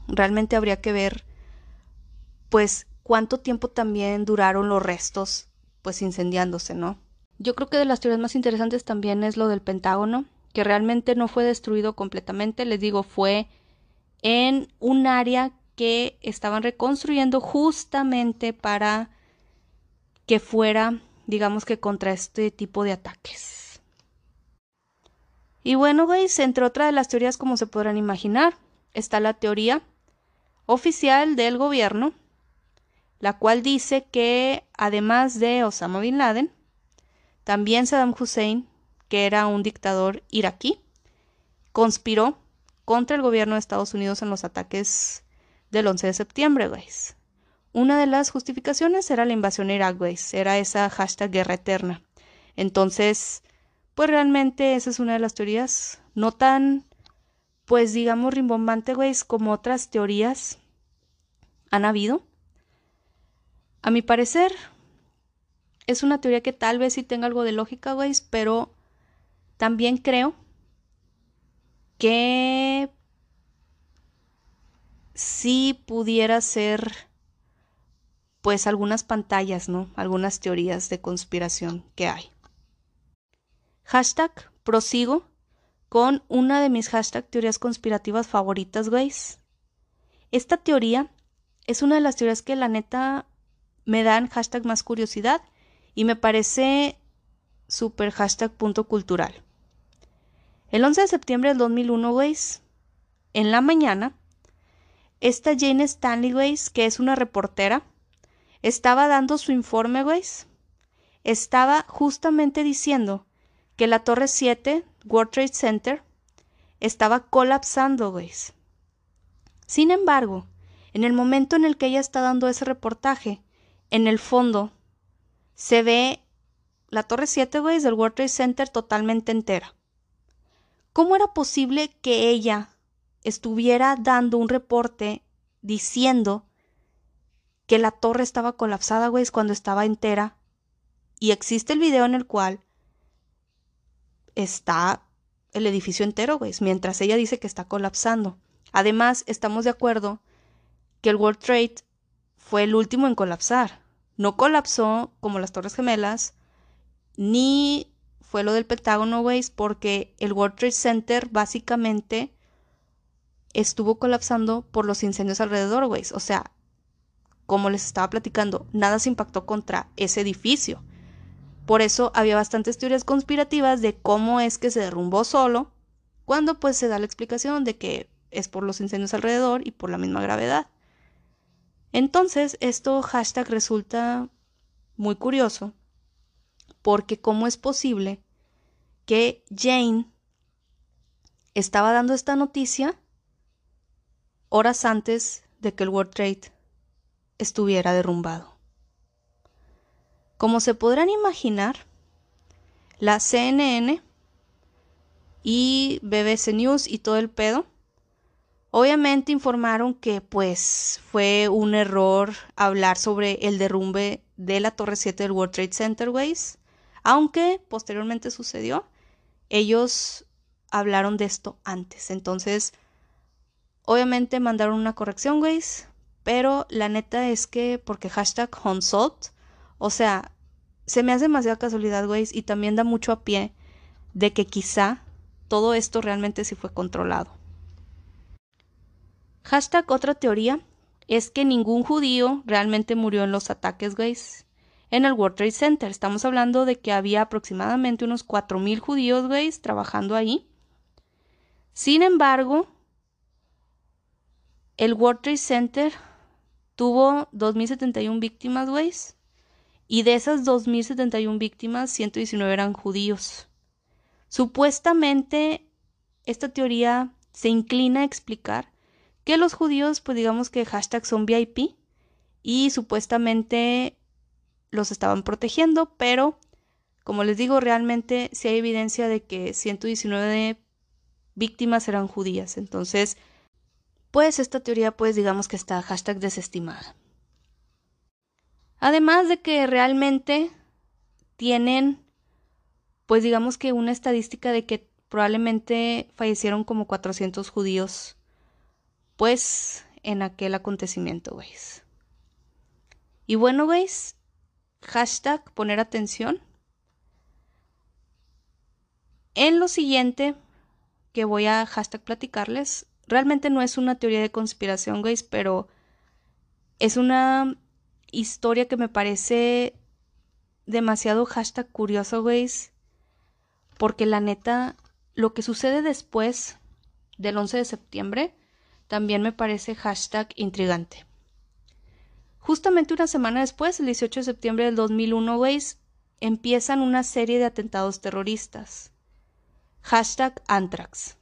realmente habría que ver pues cuánto tiempo también duraron los restos pues incendiándose, ¿no? Yo creo que de las teorías más interesantes también es lo del Pentágono, que realmente no fue destruido completamente, les digo, fue en un área que estaban reconstruyendo justamente para que fuera, digamos que contra este tipo de ataques. Y bueno, güey, entre otras de las teorías, como se podrán imaginar, está la teoría oficial del gobierno, la cual dice que además de Osama Bin Laden, también Saddam Hussein, que era un dictador iraquí, conspiró contra el gobierno de Estados Unidos en los ataques del 11 de septiembre, güey. Una de las justificaciones era la invasión a Irak, güey. Era esa hashtag guerra eterna. Entonces, pues realmente esa es una de las teorías no tan, pues digamos, rimbombante, güey, como otras teorías han habido. A mi parecer, es una teoría que tal vez sí tenga algo de lógica, güey, pero también creo que sí pudiera ser pues algunas pantallas, ¿no? Algunas teorías de conspiración que hay. Hashtag prosigo con una de mis hashtag teorías conspirativas favoritas, güeyes. Esta teoría es una de las teorías que la neta me dan hashtag más curiosidad y me parece super hashtag punto cultural. El 11 de septiembre del 2001, güeyes, en la mañana, esta Jane Stanley, güeyes, que es una reportera, estaba dando su informe, güeyes. Estaba justamente diciendo que la Torre 7, World Trade Center, estaba colapsando, güey. Sin embargo, en el momento en el que ella está dando ese reportaje, en el fondo se ve la Torre 7, güey, del World Trade Center totalmente entera. ¿Cómo era posible que ella estuviera dando un reporte diciendo que la torre estaba colapsada, güey, cuando estaba entera? Y existe el video en el cual está el edificio entero, güey, mientras ella dice que está colapsando. Además, estamos de acuerdo que el World Trade fue el último en colapsar. No colapsó como las Torres Gemelas, ni fue lo del Pentágono, güey, porque el World Trade Center básicamente estuvo colapsando por los incendios alrededor, güey. O sea, como les estaba platicando, nada se impactó contra ese edificio. Por eso había bastantes teorías conspirativas de cómo es que se derrumbó solo, cuando pues se da la explicación de que es por los incendios alrededor y por la misma gravedad. Entonces, esto hashtag resulta muy curioso, porque cómo es posible que Jane estaba dando esta noticia horas antes de que el World Trade estuviera derrumbado. Como se podrán imaginar, la CNN y BBC News y todo el pedo, obviamente informaron que pues fue un error hablar sobre el derrumbe de la Torre 7 del World Trade Center, Ways, aunque posteriormente sucedió, ellos hablaron de esto antes. Entonces, obviamente mandaron una corrección, Ways, pero la neta es que porque hashtag Consult, o sea, se me hace demasiada casualidad, güey, y también da mucho a pie de que quizá todo esto realmente sí fue controlado. Hashtag otra teoría es que ningún judío realmente murió en los ataques, güey, en el World Trade Center. Estamos hablando de que había aproximadamente unos 4.000 judíos, güey, trabajando ahí. Sin embargo, el World Trade Center tuvo 2.071 víctimas, güey. Y de esas 2.071 víctimas, 119 eran judíos. Supuestamente, esta teoría se inclina a explicar que los judíos, pues digamos que hashtag son VIP y supuestamente los estaban protegiendo, pero como les digo, realmente sí hay evidencia de que 119 víctimas eran judías. Entonces, pues esta teoría pues digamos que está hashtag desestimada. Además de que realmente tienen pues digamos que una estadística de que probablemente fallecieron como 400 judíos pues en aquel acontecimiento, güeyes. Y bueno, güeyes, hashtag poner atención. En lo siguiente que voy a hashtag platicarles realmente no es una teoría de conspiración, guys, pero es una historia que me parece demasiado hashtag curioso, guys, porque la neta, lo que sucede después del 11 de septiembre también me parece hashtag intrigante. Justamente una semana después, el 18 de septiembre del 2001, guys, empiezan una serie de atentados terroristas. Hashtag Antrax.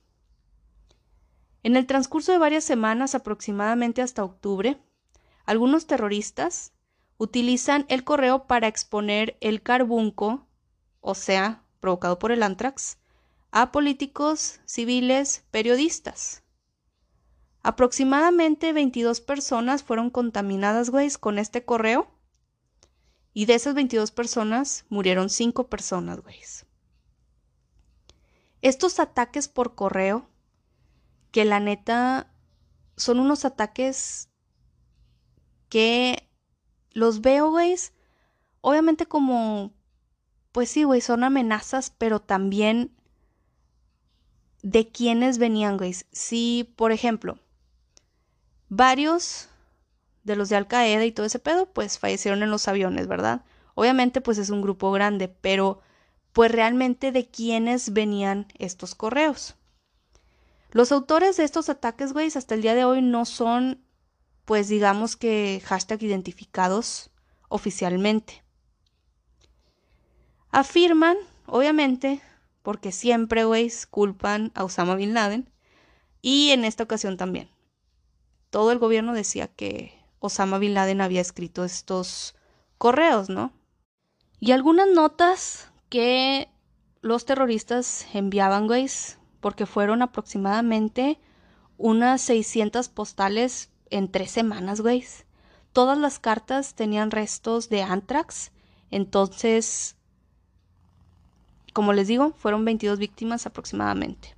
En el transcurso de varias semanas, aproximadamente hasta octubre, algunos terroristas utilizan el correo para exponer el carbunco, o sea, provocado por el antrax, a políticos, civiles, periodistas. Aproximadamente 22 personas fueron contaminadas, güey, con este correo. Y de esas 22 personas murieron 5 personas, güey. Estos ataques por correo que la neta son unos ataques que los veo, güey, obviamente como, pues sí, güey, son amenazas, pero también de quiénes venían, güey. Si, por ejemplo, varios de los de Al Qaeda y todo ese pedo, pues fallecieron en los aviones, ¿verdad? Obviamente, pues es un grupo grande, pero pues realmente de quiénes venían estos correos. Los autores de estos ataques, güey, hasta el día de hoy no son, pues digamos que hashtag identificados oficialmente. Afirman, obviamente, porque siempre, güey, culpan a Osama Bin Laden, y en esta ocasión también. Todo el gobierno decía que Osama Bin Laden había escrito estos correos, ¿no? Y algunas notas que los terroristas enviaban, güey, porque fueron aproximadamente unas 600 postales en tres semanas, güey. Todas las cartas tenían restos de anthrax, entonces, como les digo, fueron 22 víctimas aproximadamente.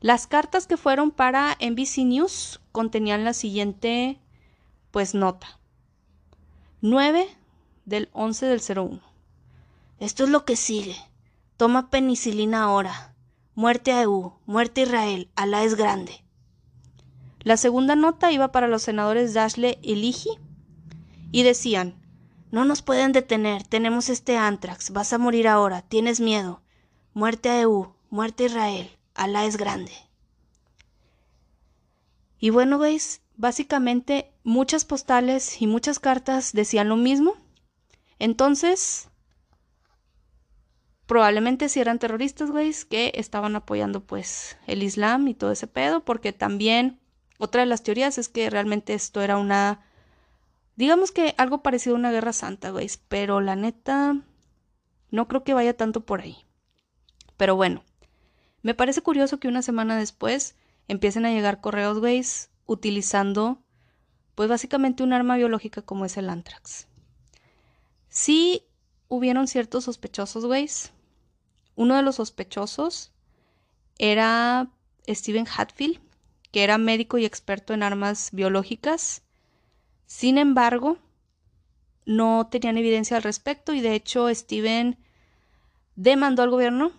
Las cartas que fueron para NBC News contenían la siguiente, pues, nota. 9 del 11 del 01. Esto es lo que sigue. Toma penicilina ahora. Muerte a EU, muerte a Israel, Alá es grande. La segunda nota iba para los senadores Dashley y Ligi y decían, No nos pueden detener, tenemos este antrax, vas a morir ahora, tienes miedo. Muerte a EU, muerte a Israel, Alá es grande. Y bueno, veis, básicamente muchas postales y muchas cartas decían lo mismo. Entonces, probablemente si eran terroristas, güey, que estaban apoyando pues el Islam y todo ese pedo, porque también otra de las teorías es que realmente esto era una Digamos que algo parecido a una guerra santa, güey, pero la neta no creo que vaya tanto por ahí. Pero bueno, me parece curioso que una semana después empiecen a llegar correos, güey, utilizando pues básicamente un arma biológica como es el anthrax. Sí hubieron ciertos sospechosos, güey. Uno de los sospechosos era Steven Hatfield, que era médico y experto en armas biológicas sin embargo, no tenían evidencia al respecto y de hecho Steven demandó al gobierno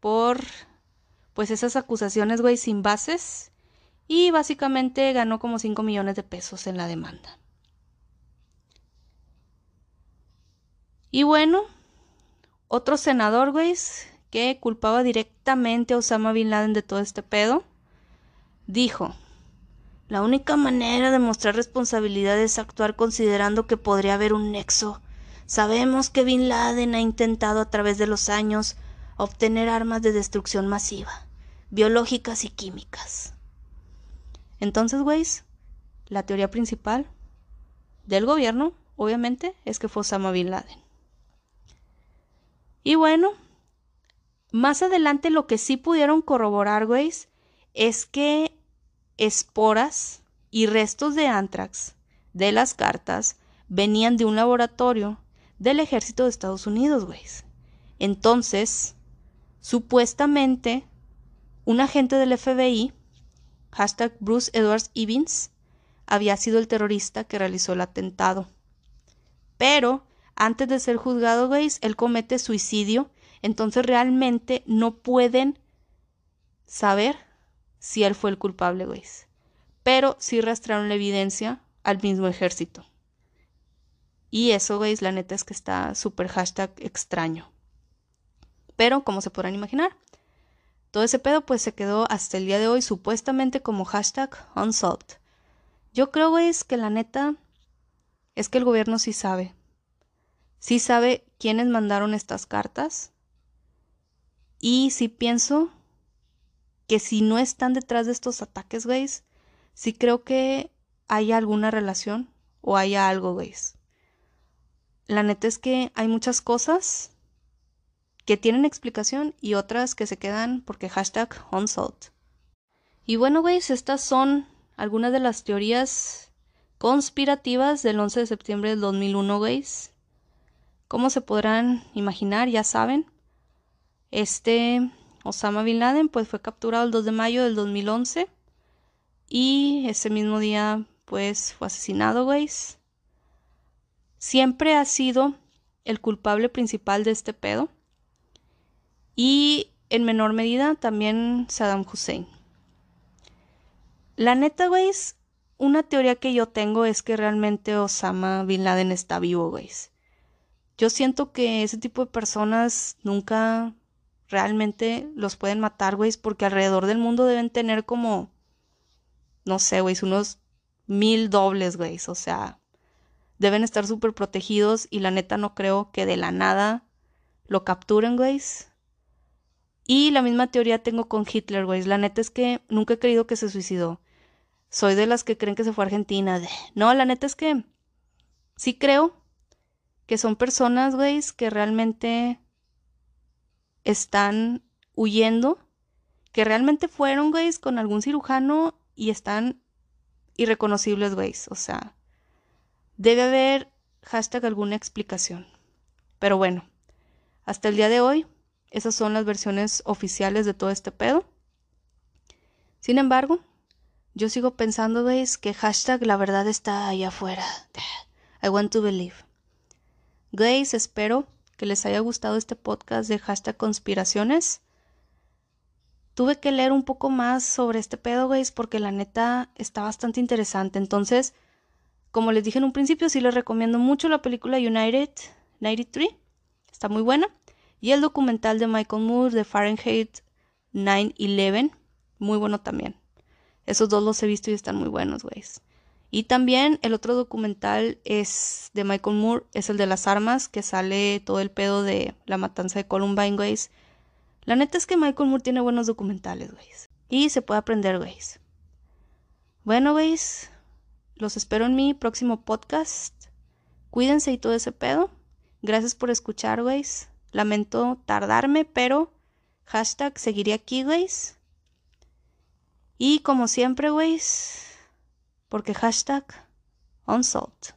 por pues esas acusaciones, güey, sin bases y básicamente ganó como 5 millones de pesos en la demanda. Y bueno, otro senador, güey, que culpaba directamente a Osama Bin Laden de todo este pedo, dijo, la única manera de mostrar responsabilidad es actuar considerando que podría haber un nexo. Sabemos que Bin Laden ha intentado a través de los años obtener armas de destrucción masiva, biológicas y químicas. Entonces, güeyes, la teoría principal del gobierno, obviamente, es que fue Osama Bin Laden. Y bueno, más adelante lo que sí pudieron corroborar, güeyes, es que esporas y restos de antrax de las cartas venían de un laboratorio del ejército de Estados Unidos, güey. Entonces, supuestamente, un agente del FBI, hashtag Bruce Edwards Evans, había sido el terrorista que realizó el atentado. Pero, antes de ser juzgado, güey, él comete suicidio, entonces realmente no pueden saber si él fue el culpable, güey. Pero sí rastrearon la evidencia al mismo ejército. Y eso, güey, la neta es que está súper hashtag extraño. Pero, como se podrán imaginar, todo ese pedo pues se quedó hasta el día de hoy supuestamente como hashtag unsolved. Yo creo, güey, que la neta es que el gobierno sí sabe. Sí sabe quiénes mandaron estas cartas. Y sí pienso que si no están detrás de estos ataques, güey, sí creo que hay alguna relación o haya algo, güey. La neta es que hay muchas cosas que tienen explicación y otras que se quedan porque hashtag unsolved. Y bueno, güey, estas son algunas de las teorías conspirativas del 11 de septiembre del 2001, güey. Como se podrán imaginar, ya saben, este Osama Bin Laden pues fue capturado el 2 de mayo del 2011 y ese mismo día pues fue asesinado, güey. Siempre ha sido el culpable principal de este pedo y en menor medida también Saddam Hussein. La neta, güey, una teoría que yo tengo es que realmente Osama Bin Laden está vivo, güey. Yo siento que ese tipo de personas nunca realmente los pueden matar, güey, porque alrededor del mundo deben tener como, no sé, güey, unos mil dobles, güey, o sea, deben estar súper protegidos y la neta no creo que de la nada lo capturen, güey. Y la misma teoría tengo con Hitler, güey. La neta es que nunca he creído que se suicidó. Soy de las que creen que se fue a Argentina. No, la neta es que sí creo que son personas, güey, que realmente están huyendo, que realmente fueron, güeyes, con algún cirujano y están irreconocibles, güeyes. O sea, debe haber hashtag alguna explicación. Pero bueno, hasta el día de hoy, esas son las versiones oficiales de todo este pedo. Sin embargo, yo sigo pensando, veis, que hashtag la verdad está allá afuera. I want to believe. Grace, espero que les haya gustado este podcast de hashtag conspiraciones. Tuve que leer un poco más sobre este pedo, güey, porque la neta está bastante interesante. Entonces, como les dije en un principio, sí les recomiendo mucho la película United 93. Está muy buena. Y el documental de Michael Moore de Fahrenheit 9-11. Muy bueno también. Esos dos los he visto y están muy buenos, güey. Y también el otro documental es de Michael Moore, es el de las armas, que sale todo el pedo de la matanza de Columbine, güey. La neta es que Michael Moore tiene buenos documentales, güey. Y se puede aprender, güey. Bueno, güey, los espero en mi próximo podcast. Cuídense y todo ese pedo. Gracias por escuchar, güey. Lamento tardarme, pero hashtag seguiré aquí, güey. Y como siempre, güey, porque hashtag unsolved.